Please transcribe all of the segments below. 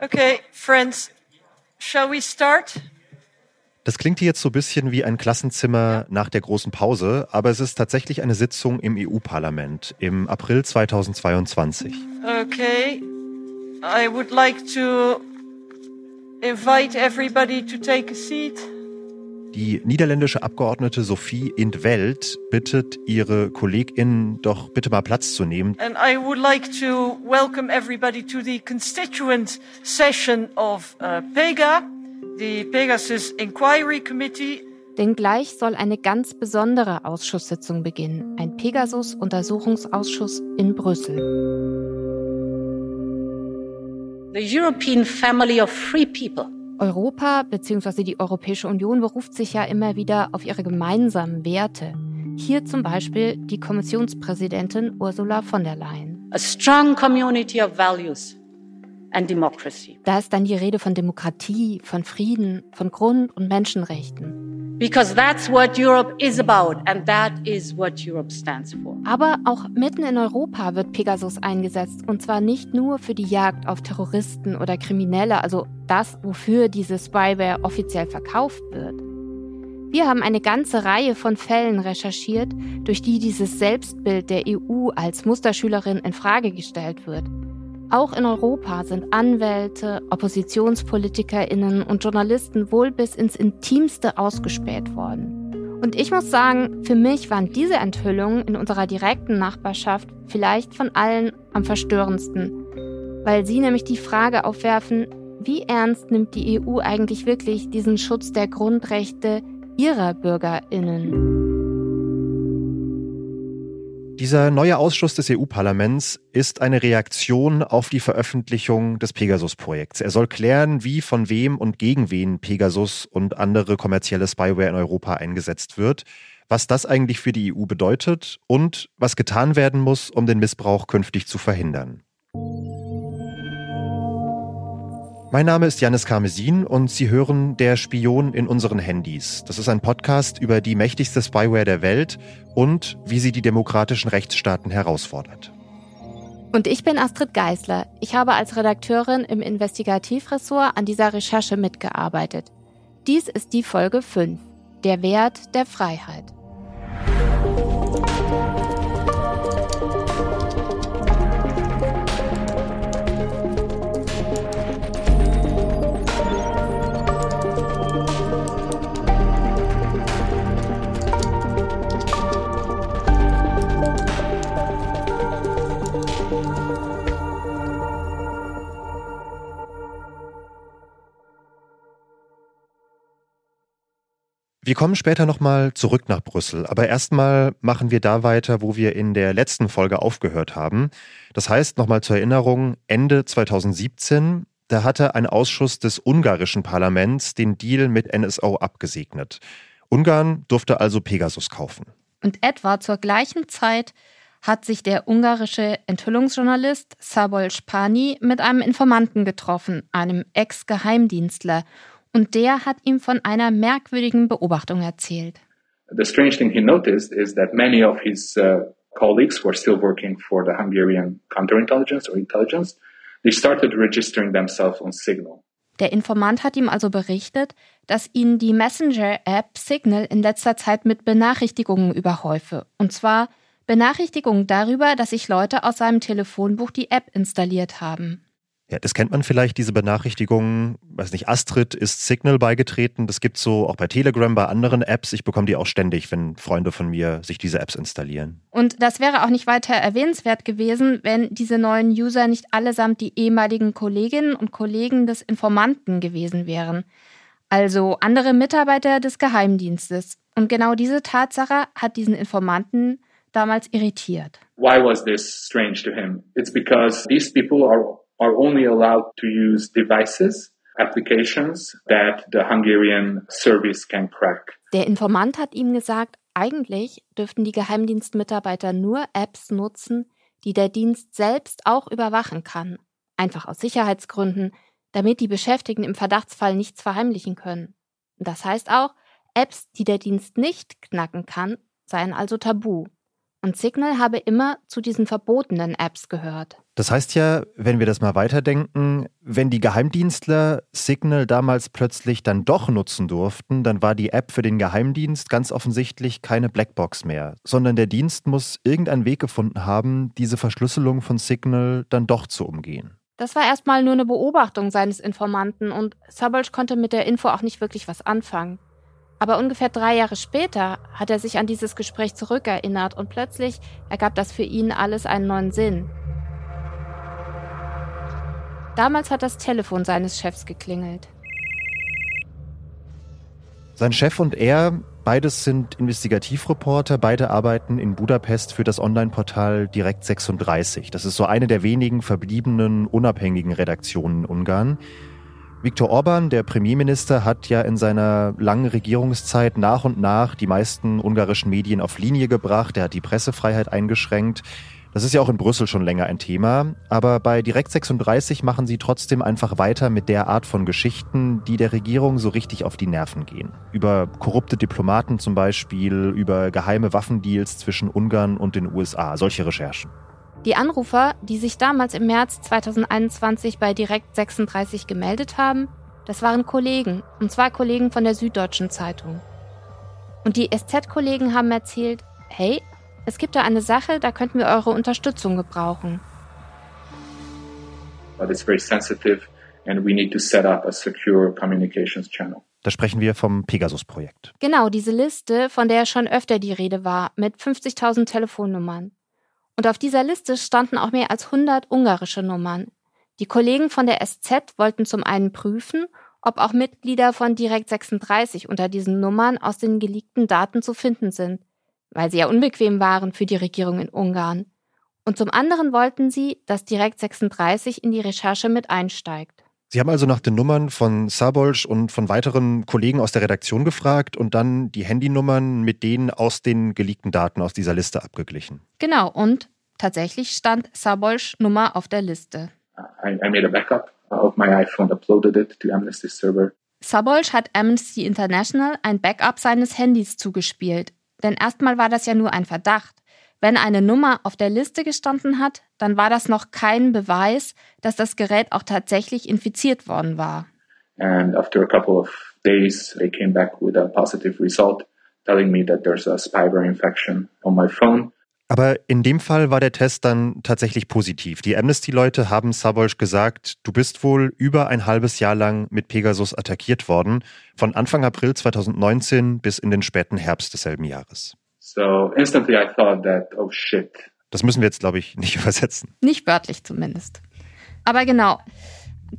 Okay, friends, shall we start? Das klingt hier jetzt so ein bisschen wie ein Klassenzimmer nach der großen Pause, aber es ist tatsächlich eine Sitzung im EU-Parlament im April 2022. Okay, I would like to invite everybody to take a seat. Die niederländische Abgeordnete Sophie Intveld bittet ihre KollegInnen doch bitte mal Platz zu nehmen. And I would like to welcome everybody to the constituent session of uh, PEGA, the Pegasus Inquiry Committee. Denn gleich soll eine ganz besondere Ausschusssitzung beginnen, ein Pegasus-Untersuchungsausschuss in Brüssel. The European family of free people Europa bzw. die Europäische Union beruft sich ja immer wieder auf ihre gemeinsamen Werte. Hier zum Beispiel die Kommissionspräsidentin Ursula von der Leyen. A strong community of values and democracy. Da ist dann die Rede von Demokratie, von Frieden, von Grund- und Menschenrechten. Because that's what Europe is about and that is what Europe stands for. Aber auch mitten in Europa wird Pegasus eingesetzt und zwar nicht nur für die Jagd auf Terroristen oder Kriminelle, also das, wofür diese Spyware offiziell verkauft wird. Wir haben eine ganze Reihe von Fällen recherchiert, durch die dieses Selbstbild der EU als Musterschülerin in Frage gestellt wird. Auch in Europa sind Anwälte, Oppositionspolitikerinnen und Journalisten wohl bis ins Intimste ausgespäht worden. Und ich muss sagen, für mich waren diese Enthüllungen in unserer direkten Nachbarschaft vielleicht von allen am verstörendsten, weil sie nämlich die Frage aufwerfen, wie ernst nimmt die EU eigentlich wirklich diesen Schutz der Grundrechte ihrer Bürgerinnen? Dieser neue Ausschuss des EU-Parlaments ist eine Reaktion auf die Veröffentlichung des Pegasus-Projekts. Er soll klären, wie, von wem und gegen wen Pegasus und andere kommerzielle Spyware in Europa eingesetzt wird, was das eigentlich für die EU bedeutet und was getan werden muss, um den Missbrauch künftig zu verhindern. Mein Name ist Janis Karmesin und Sie hören Der Spion in unseren Handys. Das ist ein Podcast über die mächtigste Spyware der Welt und wie sie die demokratischen Rechtsstaaten herausfordert. Und ich bin Astrid Geisler. Ich habe als Redakteurin im Investigativressort an dieser Recherche mitgearbeitet. Dies ist die Folge 5, der Wert der Freiheit. Wir kommen später nochmal zurück nach Brüssel, aber erstmal machen wir da weiter, wo wir in der letzten Folge aufgehört haben. Das heißt, nochmal zur Erinnerung, Ende 2017, da hatte ein Ausschuss des ungarischen Parlaments den Deal mit NSO abgesegnet. Ungarn durfte also Pegasus kaufen. Und etwa zur gleichen Zeit hat sich der ungarische Enthüllungsjournalist Szabolcs Spani mit einem Informanten getroffen, einem Ex-Geheimdienstler, und der hat ihm von einer merkwürdigen Beobachtung erzählt. The strange thing he noticed is that many of his uh, colleagues who are still working for the Hungarian counterintelligence or intelligence, they started registering themselves on Signal. Der Informant hat ihm also berichtet, dass ihn die Messenger-App Signal in letzter Zeit mit Benachrichtigungen überhäufe. Und zwar Benachrichtigungen darüber, dass sich Leute aus seinem Telefonbuch die App installiert haben. Ja, das kennt man vielleicht, diese Benachrichtigungen. Weiß nicht, Astrid ist Signal beigetreten. Das gibt so auch bei Telegram, bei anderen Apps. Ich bekomme die auch ständig, wenn Freunde von mir sich diese Apps installieren. Und das wäre auch nicht weiter erwähnenswert gewesen, wenn diese neuen User nicht allesamt die ehemaligen Kolleginnen und Kollegen des Informanten gewesen wären. Also andere Mitarbeiter des Geheimdienstes. Und genau diese Tatsache hat diesen Informanten damals irritiert. Why was this strange to him? It's because these people are are only allowed to use devices, applications that the Hungarian service can crack. Der Informant hat ihm gesagt, eigentlich dürften die Geheimdienstmitarbeiter nur Apps nutzen, die der Dienst selbst auch überwachen kann. Einfach aus Sicherheitsgründen, damit die Beschäftigten im Verdachtsfall nichts verheimlichen können. Das heißt auch, Apps, die der Dienst nicht knacken kann, seien also tabu. Und Signal habe immer zu diesen verbotenen Apps gehört. Das heißt ja, wenn wir das mal weiterdenken, wenn die Geheimdienstler Signal damals plötzlich dann doch nutzen durften, dann war die App für den Geheimdienst ganz offensichtlich keine Blackbox mehr, sondern der Dienst muss irgendeinen Weg gefunden haben, diese Verschlüsselung von Signal dann doch zu umgehen. Das war erstmal nur eine Beobachtung seines Informanten und Sabolsch konnte mit der Info auch nicht wirklich was anfangen. Aber ungefähr drei Jahre später hat er sich an dieses Gespräch zurückerinnert und plötzlich ergab das für ihn alles einen neuen Sinn. Damals hat das Telefon seines Chefs geklingelt. Sein Chef und er, beides sind Investigativreporter, beide arbeiten in Budapest für das Online-Portal Direkt 36. Das ist so eine der wenigen verbliebenen unabhängigen Redaktionen in Ungarn. Viktor Orban, der Premierminister, hat ja in seiner langen Regierungszeit nach und nach die meisten ungarischen Medien auf Linie gebracht. Er hat die Pressefreiheit eingeschränkt. Das ist ja auch in Brüssel schon länger ein Thema, aber bei Direkt 36 machen sie trotzdem einfach weiter mit der Art von Geschichten, die der Regierung so richtig auf die Nerven gehen. Über korrupte Diplomaten zum Beispiel, über geheime Waffendeals zwischen Ungarn und den USA, solche Recherchen. Die Anrufer, die sich damals im März 2021 bei Direkt 36 gemeldet haben, das waren Kollegen, und zwar Kollegen von der Süddeutschen Zeitung. Und die SZ-Kollegen haben erzählt, hey, es gibt da eine Sache, da könnten wir eure Unterstützung gebrauchen. But it's very sensitive and we need to set up a secure communications channel. Da sprechen wir vom Pegasus-Projekt. Genau, diese Liste, von der schon öfter die Rede war, mit 50.000 Telefonnummern. Und auf dieser Liste standen auch mehr als 100 ungarische Nummern. Die Kollegen von der SZ wollten zum einen prüfen, ob auch Mitglieder von Direkt 36 unter diesen Nummern aus den geleakten Daten zu finden sind weil sie ja unbequem waren für die Regierung in Ungarn. Und zum anderen wollten sie, dass Direkt 36 in die Recherche mit einsteigt. Sie haben also nach den Nummern von Sabolsch und von weiteren Kollegen aus der Redaktion gefragt und dann die Handynummern mit denen aus den geleakten Daten aus dieser Liste abgeglichen. Genau, und tatsächlich stand Sabolsch Nummer auf der Liste. I, I made a backup of my iPhone, uploaded it to Amnesty server. Sabolsch hat Amnesty International ein Backup seines Handys zugespielt, denn erstmal war das ja nur ein Verdacht. Wenn eine Nummer auf der Liste gestanden hat, dann war das noch kein Beweis, dass das Gerät auch tatsächlich infiziert worden war. And after a couple of days, they came back with a positive result, telling me that there's a spyware infection on my phone. Aber in dem Fall war der Test dann tatsächlich positiv. Die Amnesty-Leute haben Sabolsch gesagt, du bist wohl über ein halbes Jahr lang mit Pegasus attackiert worden, von Anfang April 2019 bis in den späten Herbst desselben Jahres. So instantly I thought that, oh shit. Das müssen wir jetzt, glaube ich, nicht übersetzen. Nicht wörtlich zumindest. Aber genau.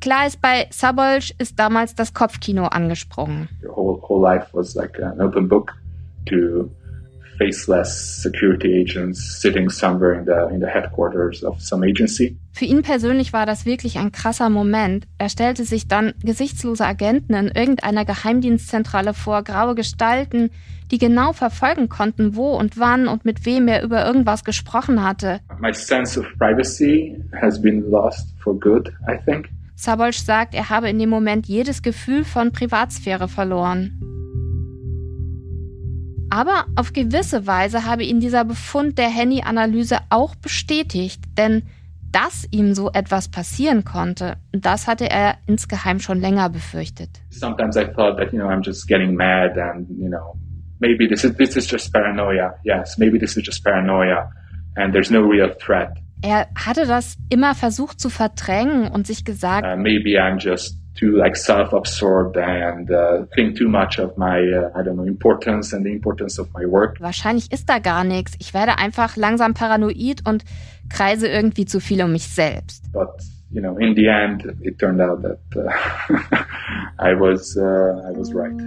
Klar ist, bei Sabolsch ist damals das Kopfkino angesprungen. Your whole, whole life was like an open book to faceless security agents sitting somewhere in the, in the headquarters of some agency. Für ihn persönlich war das wirklich ein krasser Moment. Er stellte sich dann gesichtslose Agenten in irgendeiner Geheimdienstzentrale vor, graue Gestalten, die genau verfolgen konnten, wo und wann und mit wem er über irgendwas gesprochen hatte. My sense of privacy has been lost for good, I think. Sabolsch sagt, er habe in dem Moment jedes Gefühl von Privatsphäre verloren. Aber auf gewisse Weise habe ihn dieser Befund der Henny-Analyse auch bestätigt, denn dass ihm so etwas passieren konnte, das hatte er insgeheim schon länger befürchtet. Sometimes I thought that, you know, I'm just getting mad and, you know, maybe this is, this is just paranoia. Yes, maybe this is just paranoia and there's no real threat. Er hatte das immer versucht zu verdrängen und sich gesagt, uh, maybe I'm just too like self-absorbed and uh, think too much of my uh, I don't know importance and the importance of my work. Wahrscheinlich ist da gar nichts. Ich werde einfach langsam paranoid und kreise irgendwie zu viel um mich selbst. But you know, in the end, it turned out that uh, I was uh, I was right.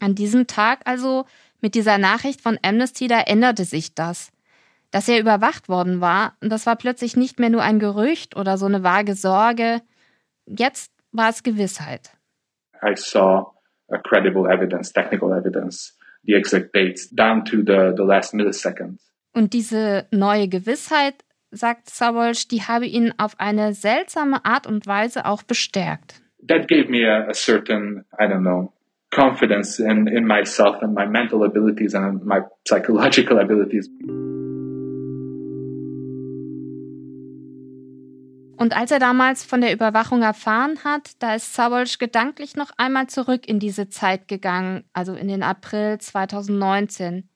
An diesem Tag also mit dieser Nachricht von Amnesty, da änderte sich das dass er überwacht worden war, das war plötzlich nicht mehr nur ein Gerücht oder so eine vage Sorge. Jetzt war es Gewissheit. I saw a credible evidence, technical evidence, the exact dates down to the, the last millisecond. Und diese neue Gewissheit, sagt Sabolsch, die habe ihn auf eine seltsame Art und Weise auch bestärkt. That gave me a, a certain, I don't know, confidence in, in myself and my mental abilities and my psychological abilities. Und als er damals von der Überwachung erfahren hat, da ist Sabolsch gedanklich noch einmal zurück in diese Zeit gegangen, also in den April 2019.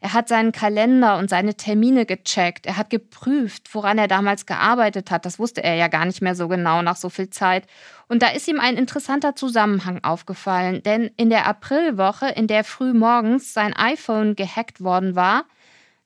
Er hat seinen Kalender und seine Termine gecheckt. Er hat geprüft, woran er damals gearbeitet hat. Das wusste er ja gar nicht mehr so genau nach so viel Zeit. Und da ist ihm ein interessanter Zusammenhang aufgefallen. Denn in der Aprilwoche, in der früh morgens sein iPhone gehackt worden war,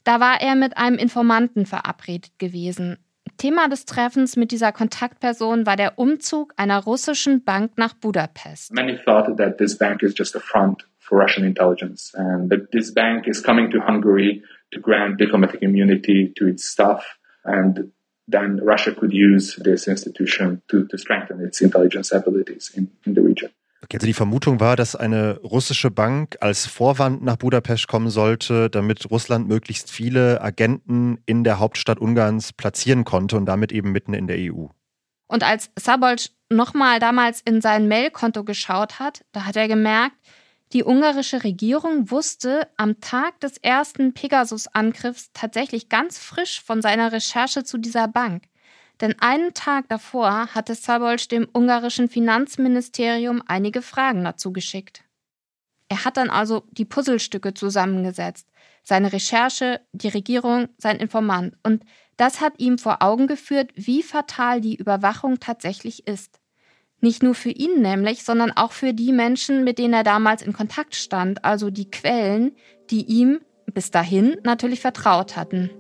da war er mit einem Informanten verabredet gewesen. Thema des Treffens mit dieser Kontaktperson war der Umzug einer russischen Bank nach Budapest. Many thought that this bank is just a front for Russian intelligence and that this bank is coming to Hungary to grant diplomatic immunity to its staff and then Russia could use this institution to, to strengthen its intelligence abilities in, in the region. Okay, also die Vermutung war, dass eine russische Bank als Vorwand nach Budapest kommen sollte, damit Russland möglichst viele Agenten in der Hauptstadt Ungarns platzieren konnte und damit eben mitten in der EU. Und als Sabolc nochmal damals in sein Mailkonto geschaut hat, da hat er gemerkt, die ungarische Regierung wusste am Tag des ersten Pegasus-Angriffs tatsächlich ganz frisch von seiner Recherche zu dieser Bank. Denn einen Tag davor hatte Szabolcs dem ungarischen Finanzministerium einige Fragen dazu geschickt. Er hat dann also die Puzzlestücke zusammengesetzt. Seine Recherche, die Regierung, sein Informant. Und das hat ihm vor Augen geführt, wie fatal die Überwachung tatsächlich ist. Nicht nur für ihn nämlich, sondern auch für die Menschen, mit denen er damals in Kontakt stand, also die Quellen, die ihm bis dahin natürlich vertraut hatten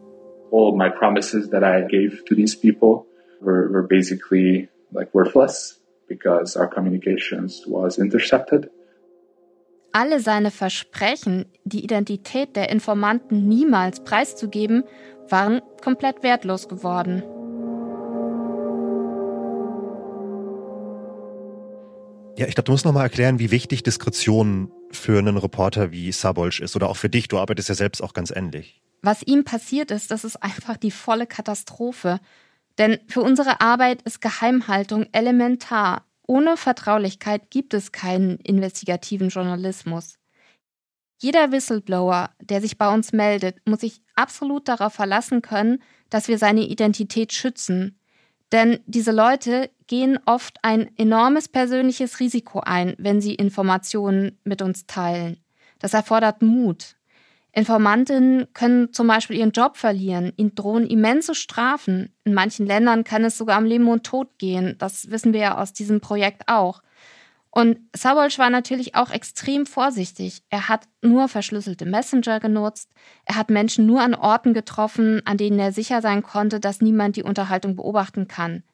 all my promises that I gave to these people were, were basically like worthless because our communications was intercepted. Alle seine Versprechen, die Identität der Informanten niemals preiszugeben, waren komplett wertlos geworden. Ja, ich glaube, du musst noch mal erklären, wie wichtig Diskretion für einen Reporter wie Sabolsch ist oder auch für dich. Du arbeitest ja selbst auch ganz ähnlich. Was ihm passiert ist, das ist einfach die volle Katastrophe. Denn für unsere Arbeit ist Geheimhaltung elementar. Ohne Vertraulichkeit gibt es keinen investigativen Journalismus. Jeder Whistleblower, der sich bei uns meldet, muss sich absolut darauf verlassen können, dass wir seine Identität schützen. Denn diese Leute gehen oft ein enormes persönliches Risiko ein, wenn sie Informationen mit uns teilen. Das erfordert Mut. Informantinnen können zum Beispiel ihren Job verlieren, ihnen drohen immense Strafen. In manchen Ländern kann es sogar um Leben und Tod gehen. Das wissen wir ja aus diesem Projekt auch. Und Sabolsch war natürlich auch extrem vorsichtig. Er hat nur verschlüsselte Messenger genutzt. Er hat Menschen nur an Orten getroffen, an denen er sicher sein konnte, dass niemand die Unterhaltung beobachten kann.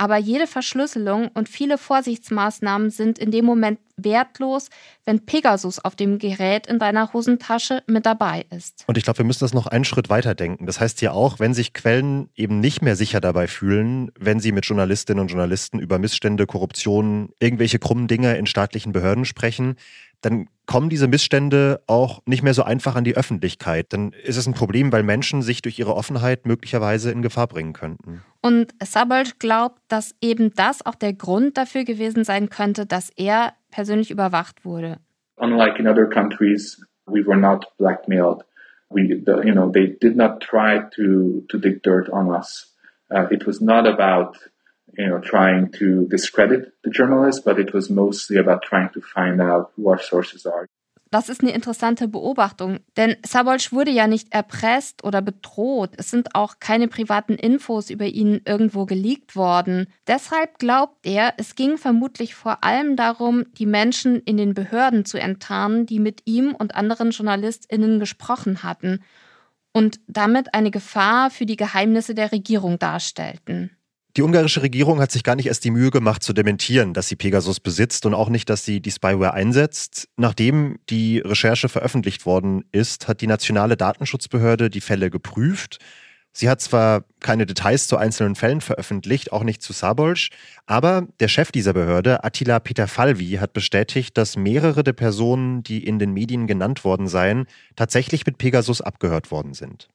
Aber jede Verschlüsselung und viele Vorsichtsmaßnahmen sind in dem Moment wertlos, wenn Pegasus auf dem Gerät in deiner Hosentasche mit dabei ist. Und ich glaube, wir müssen das noch einen Schritt weiter denken. Das heißt ja auch, wenn sich Quellen eben nicht mehr sicher dabei fühlen, wenn sie mit Journalistinnen und Journalisten über Missstände, Korruption, irgendwelche krummen Dinge in staatlichen Behörden sprechen, dann kommen diese Missstände auch nicht mehr so einfach an die Öffentlichkeit. Dann ist es ein Problem, weil Menschen sich durch ihre Offenheit möglicherweise in Gefahr bringen könnten. Und Sabold glaubt, dass eben das auch der Grund dafür gewesen sein könnte, dass er persönlich überwacht wurde. Unlike in other countries, we were not blackmailed. We, the, you know, they did not try to to dig dirt on us. Uh, it was not about you know, trying to discredit the journalist, but it was mostly about trying to find out who our sources are. Das ist eine interessante Beobachtung, denn Sabolsch wurde ja nicht erpresst oder bedroht. Es sind auch keine privaten Infos über ihn irgendwo geleakt worden. Deshalb glaubt er, es ging vermutlich vor allem darum, die Menschen in den Behörden zu enttarnen, die mit ihm und anderen JournalistInnen gesprochen hatten und damit eine Gefahr für die Geheimnisse der Regierung darstellten. Die ungarische Regierung hat sich gar nicht erst die Mühe gemacht zu dementieren, dass sie Pegasus besitzt und auch nicht, dass sie die Spyware einsetzt. Nachdem die Recherche veröffentlicht worden ist, hat die nationale Datenschutzbehörde die Fälle geprüft. Sie hat zwar keine Details zu einzelnen Fällen veröffentlicht, auch nicht zu Sabolsch, aber der Chef dieser Behörde, Attila Peter Falvi, hat bestätigt, dass mehrere der Personen, die in den Medien genannt worden seien, tatsächlich mit Pegasus abgehört worden sind.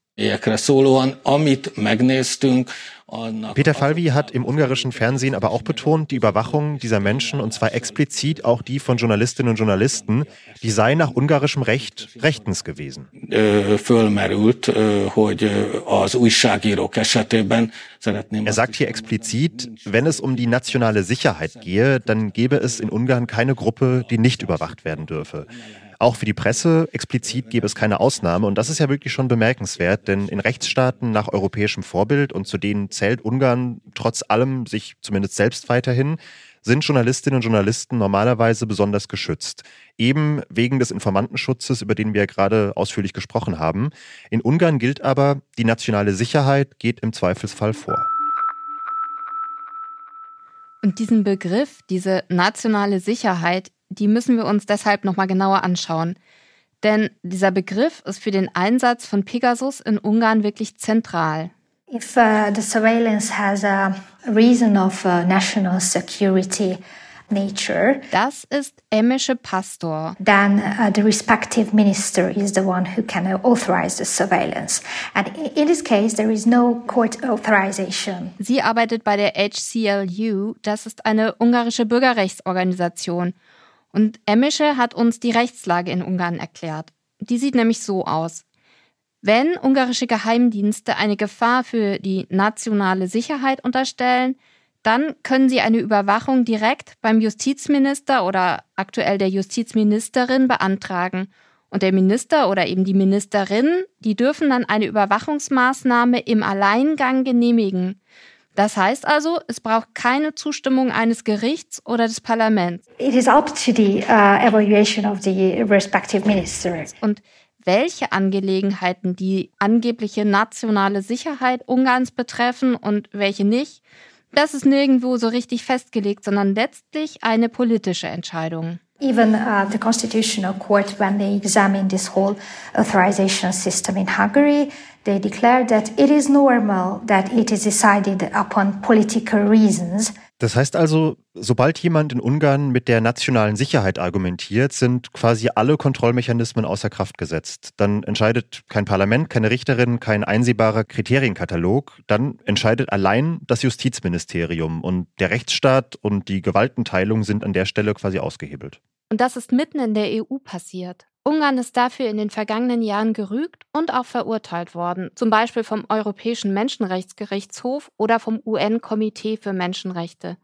Peter Falvi hat im ungarischen Fernsehen aber auch betont, die Überwachung dieser Menschen, und zwar explizit auch die von Journalistinnen und Journalisten, die sei nach ungarischem Recht rechtens gewesen. Er sagt hier explizit, wenn es um die nationale Sicherheit gehe, dann gäbe es in Ungarn keine Gruppe, die nicht überwacht werden dürfe. Auch für die Presse explizit gäbe es keine Ausnahme. Und das ist ja wirklich schon bemerkenswert, denn in Rechtsstaaten nach europäischem Vorbild, und zu denen zählt Ungarn trotz allem sich zumindest selbst weiterhin, sind Journalistinnen und Journalisten normalerweise besonders geschützt. Eben wegen des Informantenschutzes, über den wir ja gerade ausführlich gesprochen haben. In Ungarn gilt aber, die nationale Sicherheit geht im Zweifelsfall vor. Und diesen Begriff, diese nationale Sicherheit, die müssen wir uns deshalb nochmal genauer anschauen. Denn dieser Begriff ist für den Einsatz von Pegasus in Ungarn wirklich zentral. If uh, the surveillance has a reason of uh, national security, nature. Das ist Emische Pastor. Then uh, the respective minister is the one who can authorize the surveillance. And in this case, there is no court authorization. Sie arbeitet bei der HCLU. Das ist eine ungarische Bürgerrechtsorganisation. Und Emische hat uns die Rechtslage in Ungarn erklärt. Die sieht nämlich so aus. Wenn ungarische Geheimdienste eine Gefahr für die nationale Sicherheit unterstellen, dann können sie eine Überwachung direkt beim Justizminister oder aktuell der Justizministerin beantragen. Und der Minister oder eben die Ministerin, die dürfen dann eine Überwachungsmaßnahme im Alleingang genehmigen. Das heißt also, es braucht keine Zustimmung eines Gerichts oder des Parlaments. It is up to the uh, evaluation of the respective minister. Und welche Angelegenheiten die angebliche nationale Sicherheit Ungarns betreffen und welche nicht, das ist nirgendwo so richtig festgelegt, sondern letztlich eine politische Entscheidung. Even uh, the Constitutional Court, when they examined this whole authorization system in Hungary, they declared that it is normal that it is decided upon political reasons. Das heißt also, sobald jemand in Ungarn mit der nationalen Sicherheit argumentiert, sind quasi alle Kontrollmechanismen außer Kraft gesetzt. Dann entscheidet kein Parlament, keine Richterin, kein einsehbarer Kriterienkatalog. Dann entscheidet allein das Justizministerium und der Rechtsstaat und die Gewaltenteilung sind an der Stelle quasi ausgehebelt. Und das ist mitten in der EU passiert. Ungarn ist dafür in den vergangenen Jahren gerügt und auch verurteilt worden, zum Beispiel vom Europäischen Menschenrechtsgerichtshof oder vom UN-Komitee für Menschenrechte.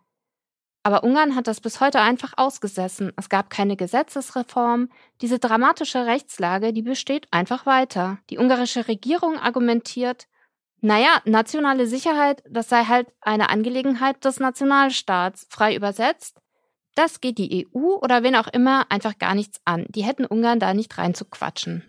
Aber Ungarn hat das bis heute einfach ausgesessen. Es gab keine Gesetzesreform. Diese dramatische Rechtslage, die besteht einfach weiter. Die ungarische Regierung argumentiert, naja, nationale Sicherheit, das sei halt eine Angelegenheit des Nationalstaats. Frei übersetzt, das geht die EU oder wen auch immer einfach gar nichts an. Die hätten Ungarn da nicht reinzuquatschen.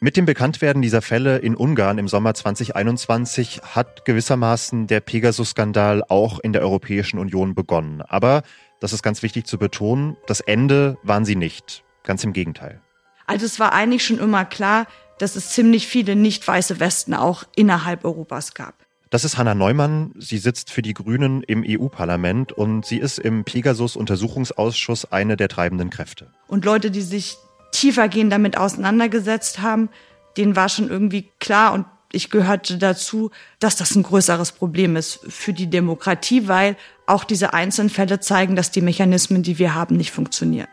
Mit dem Bekanntwerden dieser Fälle in Ungarn im Sommer 2021 hat gewissermaßen der Pegasus-Skandal auch in der Europäischen Union begonnen. Aber, das ist ganz wichtig zu betonen, das Ende waren sie nicht. Ganz im Gegenteil. Also es war eigentlich schon immer klar, dass es ziemlich viele nicht weiße Westen auch innerhalb Europas gab. Das ist Hanna Neumann. Sie sitzt für die Grünen im EU-Parlament und sie ist im Pegasus-Untersuchungsausschuss eine der treibenden Kräfte. Und Leute, die sich tiefergehend damit auseinandergesetzt haben, denen war schon irgendwie klar und ich gehörte dazu, dass das ein größeres Problem ist für die Demokratie, weil auch diese einzelnen Fälle zeigen, dass die Mechanismen, die wir haben, nicht funktionieren.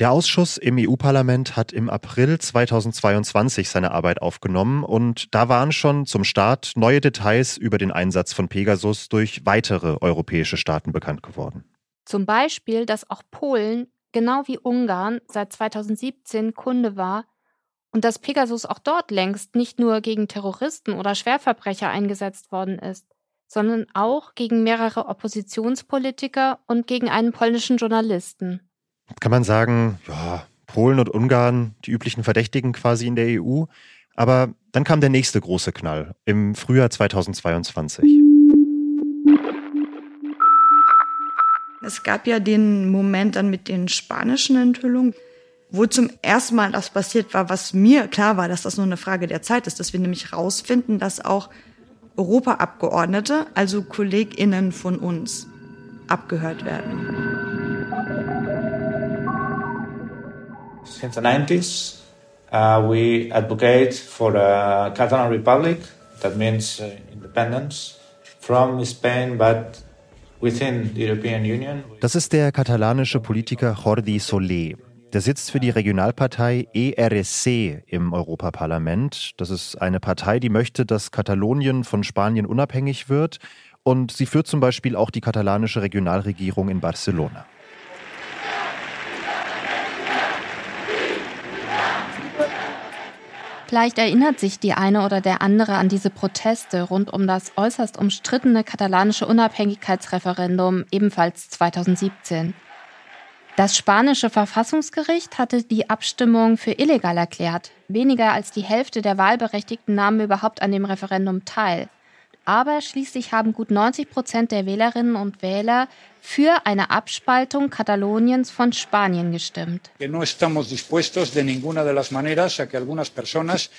Der Ausschuss im EU-Parlament hat im April 2022 seine Arbeit aufgenommen und da waren schon zum Start neue Details über den Einsatz von Pegasus durch weitere europäische Staaten bekannt geworden. Zum Beispiel, dass auch Polen, genau wie Ungarn, seit 2017 Kunde war und dass Pegasus auch dort längst nicht nur gegen Terroristen oder Schwerverbrecher eingesetzt worden ist, sondern auch gegen mehrere Oppositionspolitiker und gegen einen polnischen Journalisten kann man sagen, ja, Polen und Ungarn, die üblichen Verdächtigen quasi in der EU. Aber dann kam der nächste große Knall im Frühjahr 2022. Es gab ja den Moment dann mit den spanischen Enthüllungen, wo zum ersten Mal das passiert war, was mir klar war, dass das nur eine Frage der Zeit ist, dass wir nämlich rausfinden, dass auch Europaabgeordnete, also KollegInnen von uns, abgehört werden. Since the 90s, uh, we advocate for a Catalan Republic. That means uh, independence from Spain, but within the European Union. Das ist der katalanische Politiker Jordi Soler. Der sitzt für die Regionalpartei ERSC im Europaparlament. Das ist eine Partei, die möchte, dass Katalonien von Spanien unabhängig wird. Und sie führt zum Beispiel auch die katalanische Regionalregierung in Barcelona. Vielleicht erinnert sich die eine oder der andere an diese Proteste rund um das äußerst umstrittene katalanische Unabhängigkeitsreferendum, ebenfalls 2017. Das spanische Verfassungsgericht hatte die Abstimmung für illegal erklärt. Weniger als die Hälfte der Wahlberechtigten nahmen überhaupt an dem Referendum teil. Aber schließlich haben gut 90 Prozent der Wählerinnen und Wähler für eine Abspaltung Kataloniens von Spanien gestimmt. No estamos dispuestos de ninguna de las maneras a que algunas personas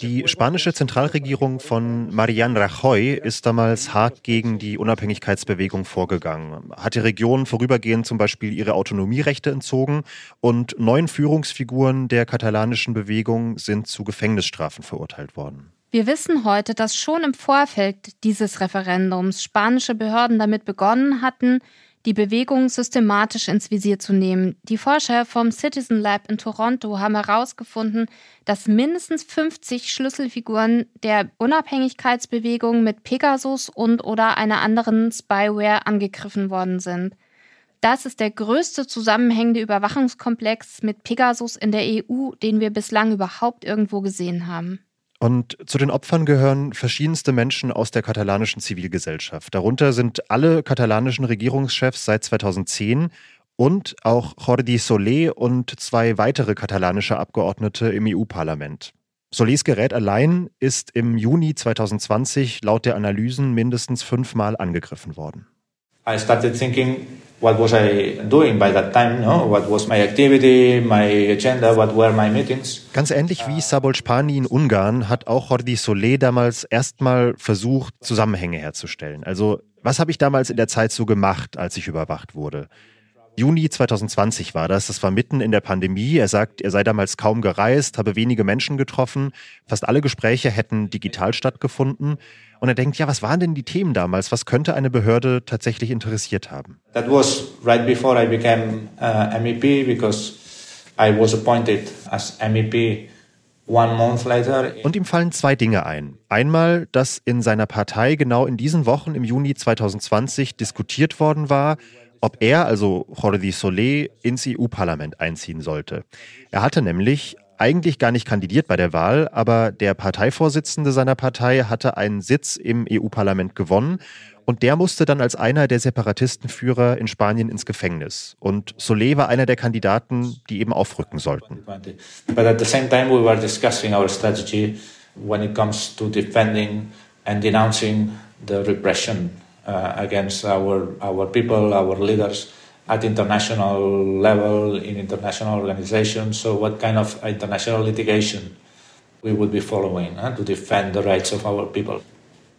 Die spanische Zentralregierung von Marian Rajoy ist damals hart gegen die Unabhängigkeitsbewegung vorgegangen, hat die Region vorübergehend zum Beispiel ihre Autonomierechte entzogen und neun Führungsfiguren der katalanischen Bewegung sind zu Gefängnisstrafen verurteilt worden. Wir wissen heute, dass schon im Vorfeld dieses Referendums spanische Behörden damit begonnen hatten, die Bewegung systematisch ins Visier zu nehmen. Die Forscher vom Citizen Lab in Toronto haben herausgefunden, dass mindestens 50 Schlüsselfiguren der Unabhängigkeitsbewegung mit Pegasus und oder einer anderen Spyware angegriffen worden sind. Das ist der größte zusammenhängende Überwachungskomplex mit Pegasus in der EU, den wir bislang überhaupt irgendwo gesehen haben. Und zu den Opfern gehören verschiedenste Menschen aus der katalanischen Zivilgesellschaft. Darunter sind alle katalanischen Regierungschefs seit 2010 und auch Jordi Soler und zwei weitere katalanische Abgeordnete im EU-Parlament. Solers Gerät allein ist im Juni 2020 laut der Analysen mindestens fünfmal angegriffen worden. I started thinking, what was I doing by that time? No? What was my activity, my agenda, what were my meetings? Ganz ähnlich wie Sabol Spani in Ungarn hat auch Jordi Soler damals erstmal versucht, Zusammenhänge herzustellen. Also, was habe ich damals in der Zeit so gemacht, als ich überwacht wurde? Juni 2020 war das. Das war mitten in der Pandemie. Er sagt, er sei damals kaum gereist, habe wenige Menschen getroffen. Fast alle Gespräche hätten digital stattgefunden. Und er denkt, ja, was waren denn die Themen damals? Was könnte eine Behörde tatsächlich interessiert haben? That was right before I became uh, MEP because I was appointed as MEP one month later. Und ihm fallen zwei Dinge ein. Einmal, dass in seiner Partei genau in diesen Wochen im Juni 2020 diskutiert worden war, ob er, also Jordi Soler, ins EU-Parlament einziehen sollte. Er hatte nämlich eigentlich gar nicht kandidiert bei der Wahl, aber der Parteivorsitzende seiner Partei hatte einen Sitz im EU-Parlament gewonnen und der musste dann als einer der Separatistenführer in Spanien ins Gefängnis. Und Solé war einer der Kandidaten, die eben aufrücken sollten. But at the same time we were discussing our strategy when it comes to defending and denouncing the repression uh, against our, our people, our leaders at international level in international organizations. So, what kind of international litigation we would be following huh, to defend the rights of our people?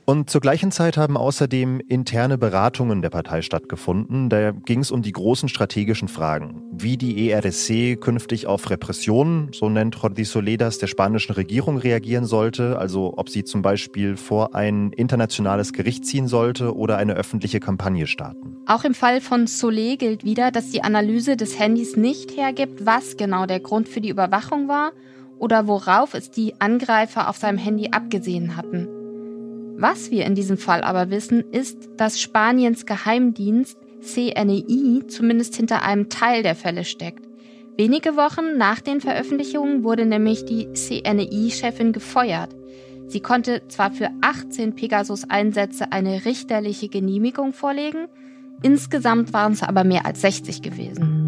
Und zur gleichen Zeit haben außerdem interne Beratungen der Partei stattgefunden. Da ging es um die großen strategischen Fragen, wie die ERSC künftig auf Repressionen, so nennt Jordi Soledas, der spanischen Regierung reagieren sollte, also ob sie zum Beispiel vor ein internationales Gericht ziehen sollte oder eine öffentliche Kampagne starten. Auch im Fall von Solé gilt wieder, dass die Analyse des Handys nicht hergibt, was genau der Grund für die Überwachung war oder worauf es die Angreifer auf seinem Handy abgesehen hatten. Was wir in diesem Fall aber wissen, ist, dass Spaniens Geheimdienst CNI zumindest hinter einem Teil der Fälle steckt. Wenige Wochen nach den Veröffentlichungen wurde nämlich die CNI-Chefin gefeuert. Sie konnte zwar für 18 Pegasus-Einsätze eine richterliche Genehmigung vorlegen, insgesamt waren es aber mehr als 60 gewesen.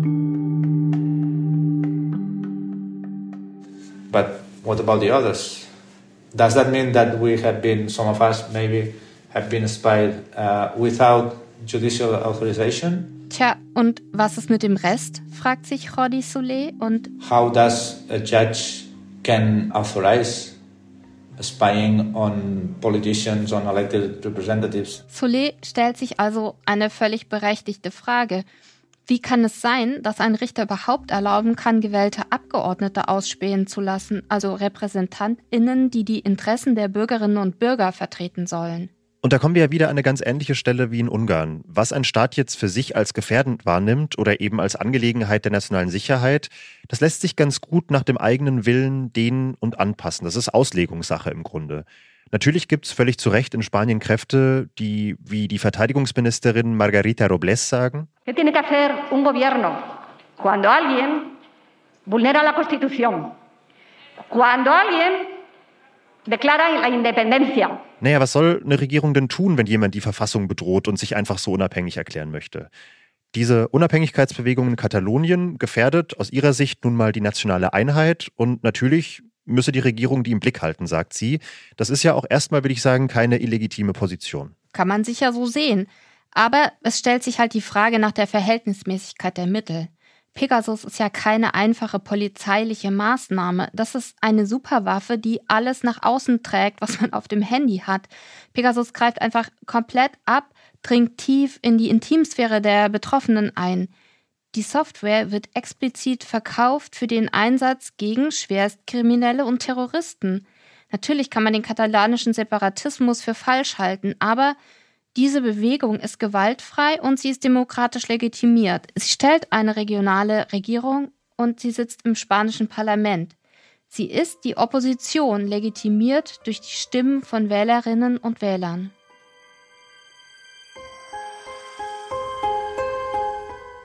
But what about the others? Does that mean that we have been, some of us maybe, have been spied uh, without judicial authorization? Tja, und was ist mit dem Rest? fragt sich Jordi Soule. Und how does a judge can authorize spying on politicians, on elected representatives. Solé stellt sich also eine völlig berechtigte Frage. Wie kann es sein, dass ein Richter überhaupt erlauben kann, gewählte Abgeordnete ausspähen zu lassen, also Repräsentantinnen, die die Interessen der Bürgerinnen und Bürger vertreten sollen? Und da kommen wir ja wieder an eine ganz ähnliche Stelle wie in Ungarn. Was ein Staat jetzt für sich als gefährdend wahrnimmt oder eben als Angelegenheit der nationalen Sicherheit, das lässt sich ganz gut nach dem eigenen Willen dehnen und anpassen. Das ist Auslegungssache im Grunde. Natürlich gibt es völlig zu Recht in Spanien Kräfte, die, wie die Verteidigungsministerin Margarita Robles sagen, ¿Qué tiene que hacer un gobierno cuando alguien vulnera la Constitución? Cuando alguien declara la independencia. Naja, was soll eine Regierung denn tun, wenn jemand die Verfassung bedroht und sich einfach so unabhängig erklären möchte? Diese Unabhängigkeitsbewegung in Katalonien gefährdet aus ihrer Sicht nun mal die nationale Einheit und natürlich müsse die Regierung die im Blick halten, sagt sie. Das ist ja auch erstmal, würde ich sagen, keine illegitime Position. Kann man sicher so sehen. Aber es stellt sich halt die Frage nach der Verhältnismäßigkeit der Mittel. Pegasus ist ja keine einfache polizeiliche Maßnahme. Das ist eine Superwaffe, die alles nach außen trägt, was man auf dem Handy hat. Pegasus greift einfach komplett ab, dringt tief in die Intimsphäre der Betroffenen ein. Die Software wird explizit verkauft für den Einsatz gegen Schwerstkriminelle und Terroristen. Natürlich kann man den katalanischen Separatismus für falsch halten, aber diese Bewegung ist gewaltfrei und sie ist demokratisch legitimiert. Sie stellt eine regionale Regierung und sie sitzt im spanischen Parlament. Sie ist die Opposition legitimiert durch die Stimmen von Wählerinnen und Wählern.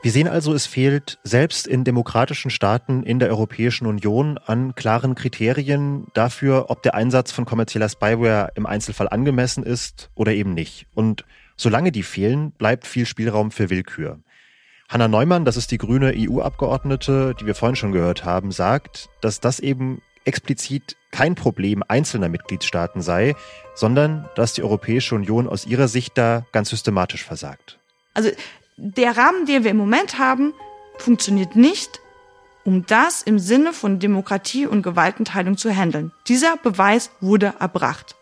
Wir sehen also, es fehlt selbst in demokratischen Staaten in der Europäischen Union an klaren Kriterien dafür, ob der Einsatz von kommerzieller Spyware im Einzelfall angemessen ist oder eben nicht. Und solange die fehlen, bleibt viel Spielraum für Willkür. Hanna Neumann, das ist die grüne EU-Abgeordnete, die wir vorhin schon gehört haben, sagt, dass das eben explizit kein Problem einzelner Mitgliedstaaten sei, sondern dass die Europäische Union aus ihrer Sicht da ganz systematisch versagt. Also der Rahmen, den wir im Moment haben, funktioniert nicht, um das im Sinne von Demokratie und Gewaltenteilung zu handeln. Dieser Beweis wurde erbracht.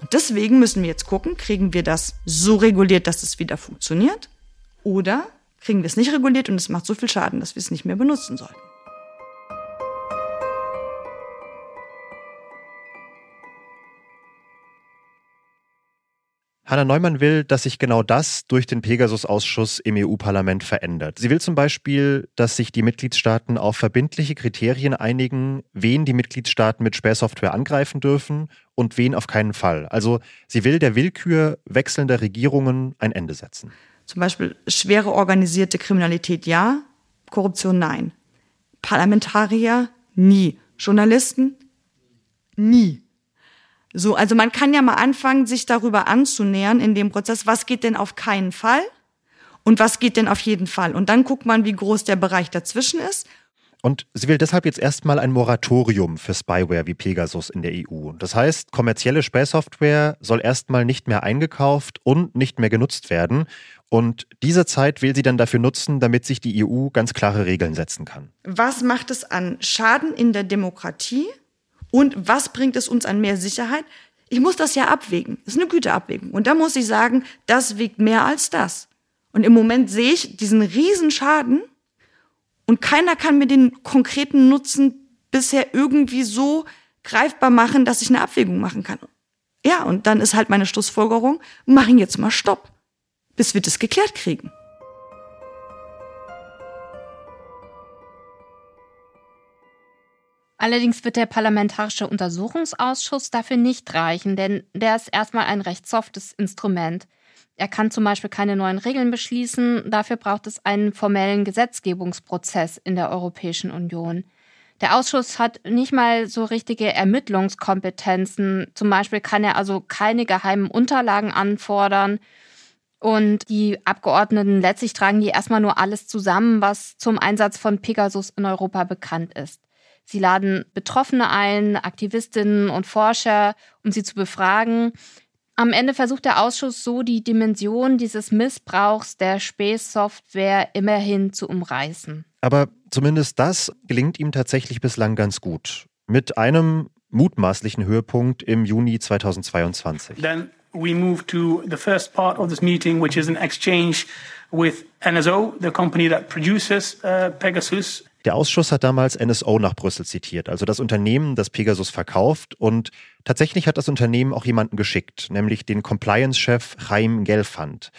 Und deswegen müssen wir jetzt gucken, kriegen wir das so reguliert, dass es wieder funktioniert? Oder kriegen wir es nicht reguliert und es macht so viel Schaden, dass wir es nicht mehr benutzen sollten? Hanna Neumann will, dass sich genau das durch den Pegasus-Ausschuss im EU-Parlament verändert. Sie will zum Beispiel, dass sich die Mitgliedstaaten auf verbindliche Kriterien einigen, wen die Mitgliedstaaten mit Sperrsoftware angreifen dürfen und wen auf keinen Fall. Also sie will der Willkür wechselnder Regierungen ein Ende setzen. Zum Beispiel schwere organisierte Kriminalität ja, Korruption nein. Parlamentarier nie. Journalisten nie. So, also man kann ja mal anfangen, sich darüber anzunähern in dem Prozess, was geht denn auf keinen Fall und was geht denn auf jeden Fall. Und dann guckt man, wie groß der Bereich dazwischen ist. Und sie will deshalb jetzt erstmal ein Moratorium für Spyware wie Pegasus in der EU. Das heißt, kommerzielle Spähsoftware soll erstmal nicht mehr eingekauft und nicht mehr genutzt werden. Und diese Zeit will sie dann dafür nutzen, damit sich die EU ganz klare Regeln setzen kann. Was macht es an Schaden in der Demokratie? Und was bringt es uns an mehr Sicherheit? Ich muss das ja abwägen. Das ist eine Güterabwägung. Und da muss ich sagen, das wiegt mehr als das. Und im Moment sehe ich diesen Riesenschaden und keiner kann mir den konkreten Nutzen bisher irgendwie so greifbar machen, dass ich eine Abwägung machen kann. Ja, und dann ist halt meine Schlussfolgerung, machen jetzt mal Stopp, bis wir das geklärt kriegen. Allerdings wird der Parlamentarische Untersuchungsausschuss dafür nicht reichen, denn der ist erstmal ein recht softes Instrument. Er kann zum Beispiel keine neuen Regeln beschließen, dafür braucht es einen formellen Gesetzgebungsprozess in der Europäischen Union. Der Ausschuss hat nicht mal so richtige Ermittlungskompetenzen. Zum Beispiel kann er also keine geheimen Unterlagen anfordern. Und die Abgeordneten letztlich tragen die erstmal nur alles zusammen, was zum Einsatz von Pegasus in Europa bekannt ist. Sie laden Betroffene ein, Aktivistinnen und Forscher, um sie zu befragen. Am Ende versucht der Ausschuss so die Dimension dieses Missbrauchs der Space-Software immerhin zu umreißen. Aber zumindest das gelingt ihm tatsächlich bislang ganz gut. mit einem mutmaßlichen Höhepunkt im Juni 2022. Then we move to the first part of this meeting, which is an exchange with NSO, the company that produces uh, Pegasus. Der Ausschuss hat damals NSO nach Brüssel zitiert, also das Unternehmen, das Pegasus verkauft. Und tatsächlich hat das Unternehmen auch jemanden geschickt, nämlich den Compliance-Chef Chaim Gelfand.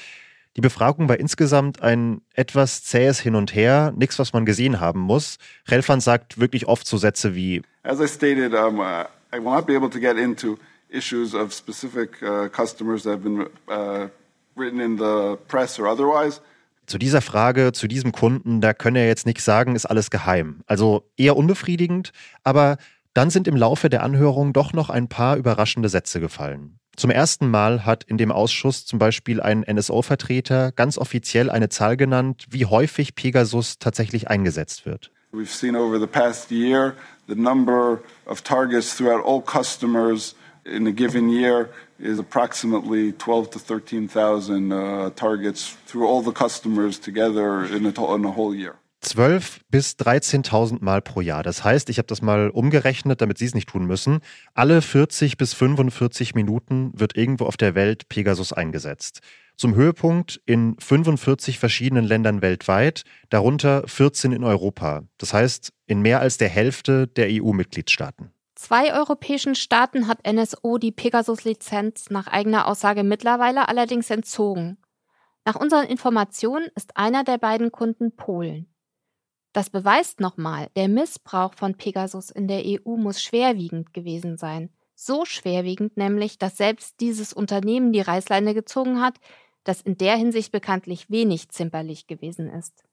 Die Befragung war insgesamt ein etwas zähes Hin und Her, nichts, was man gesehen haben muss. Gelfand sagt wirklich oft so Sätze wie As I stated, um, uh, I will not be able to get into issues of specific uh, customers that have been uh, written in the press or otherwise. Zu dieser Frage, zu diesem Kunden, da könne er jetzt nichts sagen, ist alles geheim. Also eher unbefriedigend, aber dann sind im Laufe der Anhörung doch noch ein paar überraschende Sätze gefallen. Zum ersten Mal hat in dem Ausschuss zum Beispiel ein NSO-Vertreter ganz offiziell eine Zahl genannt, wie häufig Pegasus tatsächlich eingesetzt wird. We've seen over the past year the number of targets throughout all customers in a given year is approximately 12 to 13,000 uh, targets through all the customers together in a, in a whole year. 12 bis 13.000 Mal pro Jahr. Das heißt, ich habe das mal umgerechnet, damit Sie es nicht tun müssen. Alle 40 bis 45 Minuten wird irgendwo auf der Welt Pegasus eingesetzt. Zum Höhepunkt in 45 verschiedenen Ländern weltweit, darunter 14 in Europa. Das heißt, in mehr als der Hälfte der EU-Mitgliedstaaten. Zwei europäischen Staaten hat NSO die Pegasus-Lizenz nach eigener Aussage mittlerweile allerdings entzogen. Nach unseren Informationen ist einer der beiden Kunden Polen. Das beweist nochmal, der Missbrauch von Pegasus in der EU muss schwerwiegend gewesen sein. So schwerwiegend nämlich, dass selbst dieses Unternehmen die Reißleine gezogen hat, das in der Hinsicht bekanntlich wenig zimperlich gewesen ist.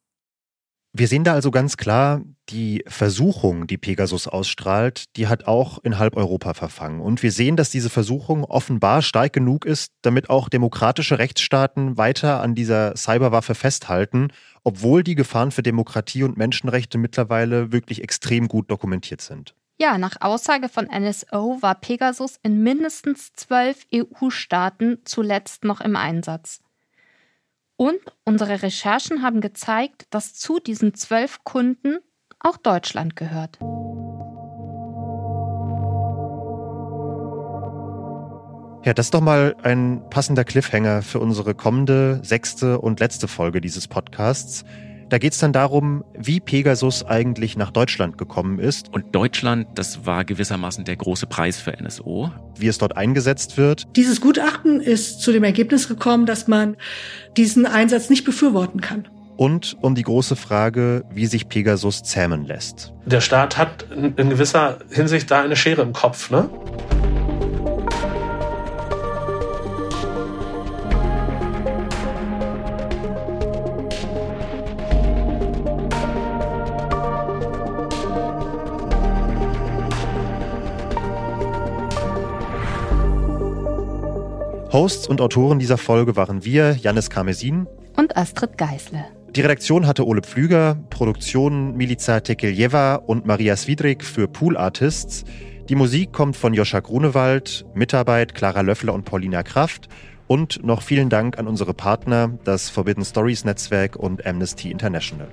Wir sehen da also ganz klar, die Versuchung, die Pegasus ausstrahlt, die hat auch in halb Europa verfangen. Und wir sehen, dass diese Versuchung offenbar stark genug ist, damit auch demokratische Rechtsstaaten weiter an dieser Cyberwaffe festhalten, obwohl die Gefahren für Demokratie und Menschenrechte mittlerweile wirklich extrem gut dokumentiert sind. Ja, nach Aussage von NSO war Pegasus in mindestens zwölf EU-Staaten zuletzt noch im Einsatz. Und unsere Recherchen haben gezeigt, dass zu diesen zwölf Kunden auch Deutschland gehört. Ja, das ist doch mal ein passender Cliffhanger für unsere kommende, sechste und letzte Folge dieses Podcasts. Da geht es dann darum, wie Pegasus eigentlich nach Deutschland gekommen ist. Und Deutschland, das war gewissermaßen der große Preis für NSO. Wie es dort eingesetzt wird. Dieses Gutachten ist zu dem Ergebnis gekommen, dass man diesen Einsatz nicht befürworten kann. Und um die große Frage, wie sich Pegasus zähmen lässt. Der Staat hat in gewisser Hinsicht da eine Schere im Kopf, ne? Hosts und Autoren dieser Folge waren wir, Janis Karmesin und Astrid Geisle. Die Redaktion hatte Ole Pflüger, Produktion Milica Tekeljeva und Maria Swidrik für Pool Artists. Die Musik kommt von Joscha Grunewald, Mitarbeit Clara Löffler und Paulina Kraft und noch vielen Dank an unsere Partner, das Forbidden Stories Netzwerk und Amnesty International.